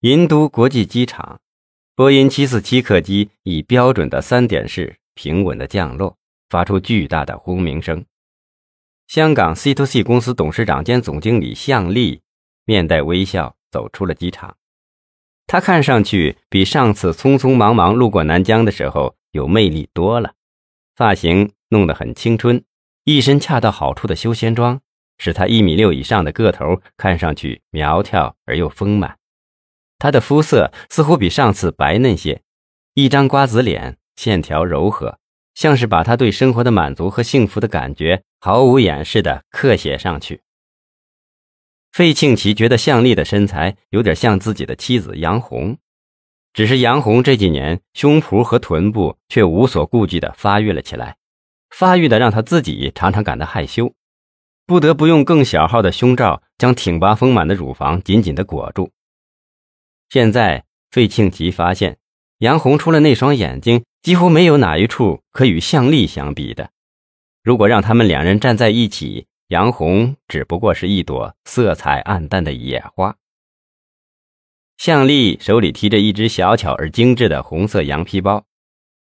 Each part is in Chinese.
银都国际机场，波音747客机以标准的三点式平稳的降落，发出巨大的轰鸣声。香港 C to C 公司董事长兼总经理向丽面带微笑走出了机场。他看上去比上次匆匆忙忙路过南疆的时候有魅力多了，发型弄得很青春，一身恰到好处的休闲装，使他一米六以上的个头看上去苗条而又丰满。他的肤色似乎比上次白嫩些，一张瓜子脸，线条柔和，像是把他对生活的满足和幸福的感觉毫无掩饰地刻写上去。费庆奇觉得向丽的身材有点像自己的妻子杨红，只是杨红这几年胸脯和臀部却无所顾忌地发育了起来，发育的让他自己常常感到害羞，不得不用更小号的胸罩将挺拔丰满的乳房紧紧地裹住。现在费庆奇发现，杨红除了那双眼睛，几乎没有哪一处可与向丽相比的。如果让他们两人站在一起，杨红只不过是一朵色彩暗淡的野花。向丽手里提着一只小巧而精致的红色羊皮包，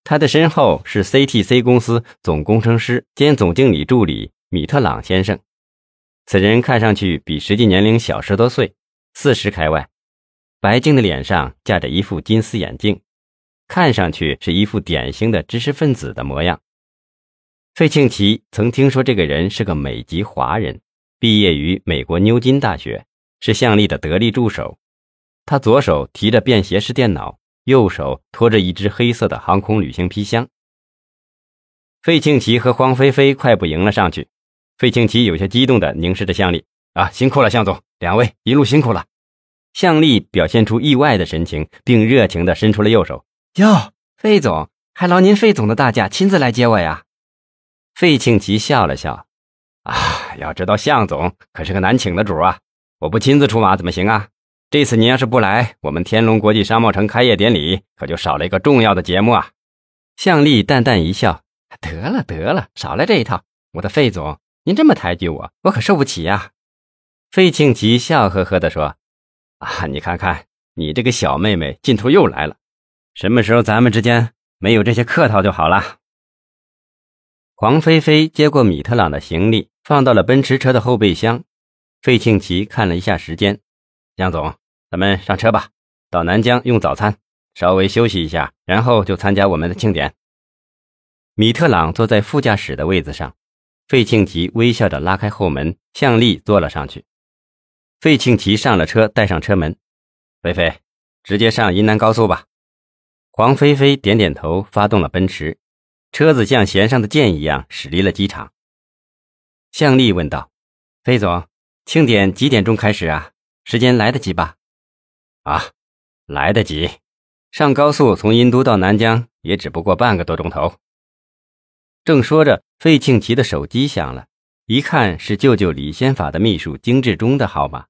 他的身后是 CTC 公司总工程师兼总经理助理米特朗先生。此人看上去比实际年龄小十多岁，四十开外，白净的脸上架着一副金丝眼镜，看上去是一副典型的知识分子的模样。费庆奇曾听说这个人是个美籍华人，毕业于美国牛津大学，是向丽的得力助手。他左手提着便携式电脑，右手拖着一只黑色的航空旅行皮箱。费庆奇和黄菲菲快步迎了上去。费庆奇有些激动地凝视着向丽：“啊，辛苦了，向总，两位一路辛苦了。”向丽表现出意外的神情，并热情地伸出了右手：“哟，费总，还劳您费总的大驾亲自来接我呀。”费庆奇笑了笑，啊，要知道向总可是个难请的主啊，我不亲自出马怎么行啊？这次您要是不来，我们天龙国际商贸城开业典礼可就少了一个重要的节目啊。向丽淡淡一笑，得了得了，少来这一套。我的费总，您这么抬举我，我可受不起呀。费庆奇笑呵呵地说：“啊，你看看你这个小妹妹，劲头又来了。什么时候咱们之间没有这些客套就好了。”黄菲菲接过米特朗的行李，放到了奔驰车的后备箱。费庆奇看了一下时间，杨总，咱们上车吧，到南疆用早餐，稍微休息一下，然后就参加我们的庆典。米特朗坐在副驾驶的位子上，费庆奇微笑着拉开后门，向丽坐了上去。费庆奇上了车，带上车门，菲菲，直接上云南高速吧。黄菲菲点点头，发动了奔驰。车子像弦上的箭一样驶离了机场。向丽问道：“费总，庆典几点钟开始啊？时间来得及吧？”“啊，来得及。上高速从殷都到南疆也只不过半个多钟头。”正说着，费庆奇的手机响了，一看是舅舅李先法的秘书金志忠的号码。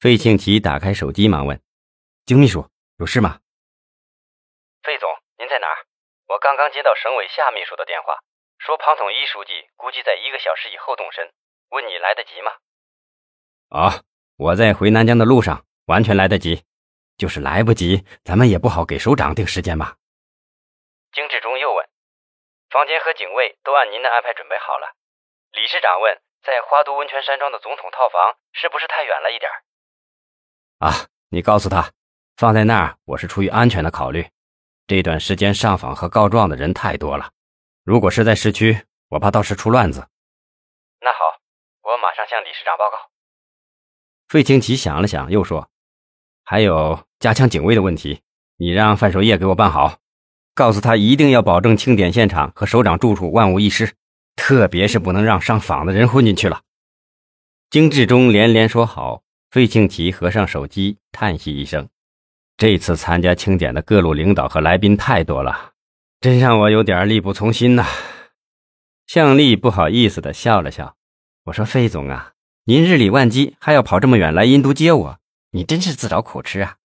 费庆奇打开手机，忙问：“金秘书，有事吗？”费总，您在哪儿我刚刚接到省委夏秘书的电话，说庞统一书记估计在一个小时以后动身，问你来得及吗？啊，我在回南疆的路上，完全来得及。就是来不及，咱们也不好给首长定时间吧。金志忠又问：房间和警卫都按您的安排准备好了。理事长问：在花都温泉山庄的总统套房是不是太远了一点？啊，你告诉他，放在那儿，我是出于安全的考虑。这段时间上访和告状的人太多了，如果是在市区，我怕到时出乱子。那好，我马上向理事长报告。费清奇想了想，又说：“还有加强警卫的问题，你让范守业给我办好，告诉他一定要保证庆典现场和首长住处万无一失，特别是不能让上访的人混进去了。”金志忠连连说好。费庆奇合上手机，叹息一声。这次参加庆典的各路领导和来宾太多了，真让我有点力不从心呐。向丽不好意思的笑了笑，我说：“费总啊，您日理万机，还要跑这么远来印度接我，你真是自找苦吃啊！”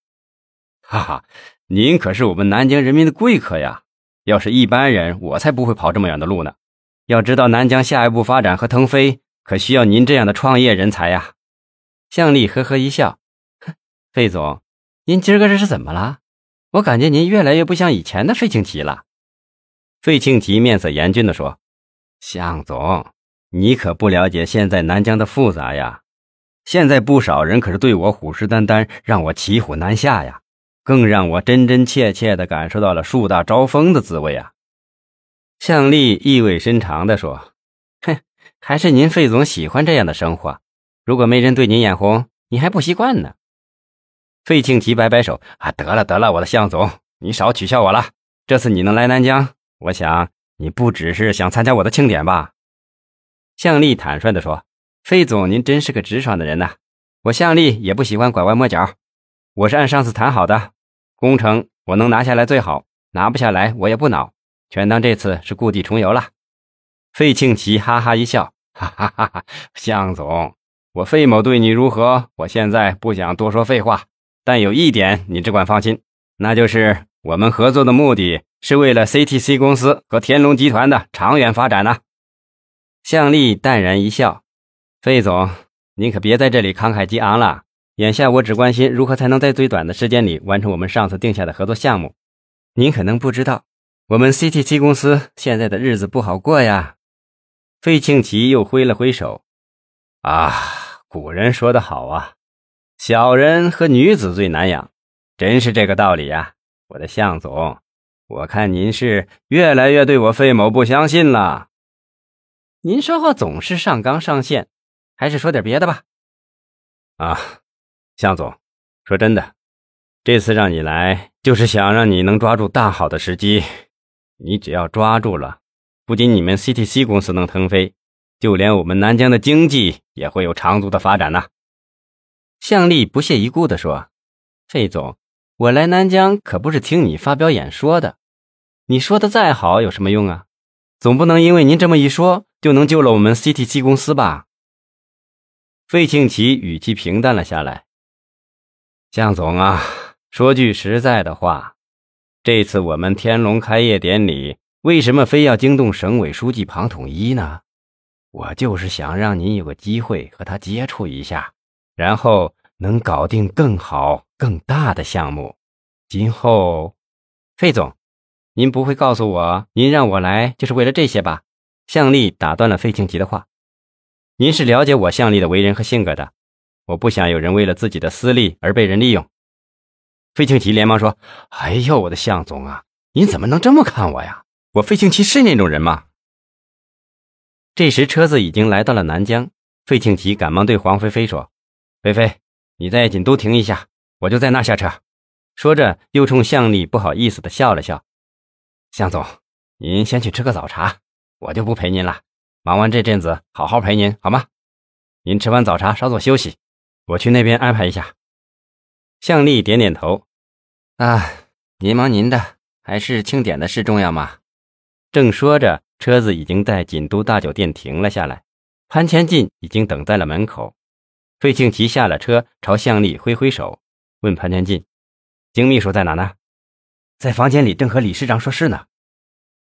哈哈，您可是我们南京人民的贵客呀，要是一般人，我才不会跑这么远的路呢。要知道南疆下一步发展和腾飞，可需要您这样的创业人才呀。向丽呵呵一笑，哼，费总。您今儿个这是怎么了？我感觉您越来越不像以前的费庆奇了。费庆奇面色严峻地说：“向总，你可不了解现在南疆的复杂呀。现在不少人可是对我虎视眈眈，让我骑虎难下呀。更让我真真切切地感受到了树大招风的滋味啊。”向丽意味深长地说：“哼，还是您费总喜欢这样的生活。如果没人对您眼红，你还不习惯呢。”费庆奇摆摆手：“啊，得了得了，我的向总，你少取笑我了。这次你能来南疆，我想你不只是想参加我的庆典吧？”向丽坦率地说：“费总，您真是个直爽的人呐。我向丽也不喜欢拐弯抹角，我是按上次谈好的，工程我能拿下来最好，拿不下来我也不恼，全当这次是故地重游了。”费庆奇哈哈一笑：“哈哈哈哈，向总，我费某对你如何？我现在不想多说废话。”但有一点，你只管放心，那就是我们合作的目的是为了 CTC 公司和天龙集团的长远发展呢。向丽淡然一笑：“费总，您可别在这里慷慨激昂了。眼下我只关心如何才能在最短的时间里完成我们上次定下的合作项目。您可能不知道，我们 CTC 公司现在的日子不好过呀。”费庆奇又挥了挥手：“啊，古人说得好啊。”小人和女子最难养，真是这个道理呀，我的向总，我看您是越来越对我费某不相信了。您说话总是上纲上线，还是说点别的吧？啊，向总，说真的，这次让你来，就是想让你能抓住大好的时机。你只要抓住了，不仅你们 CTC 公司能腾飞，就连我们南疆的经济也会有长足的发展呢。向丽不屑一顾地说：“费总，我来南疆可不是听你发表演说的。你说的再好有什么用啊？总不能因为您这么一说，就能救了我们 CTC 公司吧？”费庆奇语气平淡了下来：“向总啊，说句实在的话，这次我们天龙开业典礼为什么非要惊动省委书记庞统一呢？我就是想让您有个机会和他接触一下。”然后能搞定更好、更大的项目。今后，费总，您不会告诉我，您让我来就是为了这些吧？向丽打断了费庆吉的话。您是了解我向丽的为人和性格的，我不想有人为了自己的私利而被人利用。费庆奇连忙说：“哎呦，我的向总啊，您怎么能这么看我呀？我费庆奇是那种人吗？”这时车子已经来到了南疆，费庆奇赶忙对黄菲菲说。菲菲，你在锦都停一下，我就在那下车。说着，又冲向丽不好意思的笑了笑。向总，您先去吃个早茶，我就不陪您了。忙完这阵子，好好陪您好吗？您吃完早茶稍作休息，我去那边安排一下。向丽点点头。啊，您忙您的，还是庆典的事重要吗？正说着，车子已经在锦都大酒店停了下来，潘前进已经等在了门口。费庆奇下了车，朝向丽挥挥手，问潘千进：“金秘书在哪呢？”在房间里，正和李市长说事呢。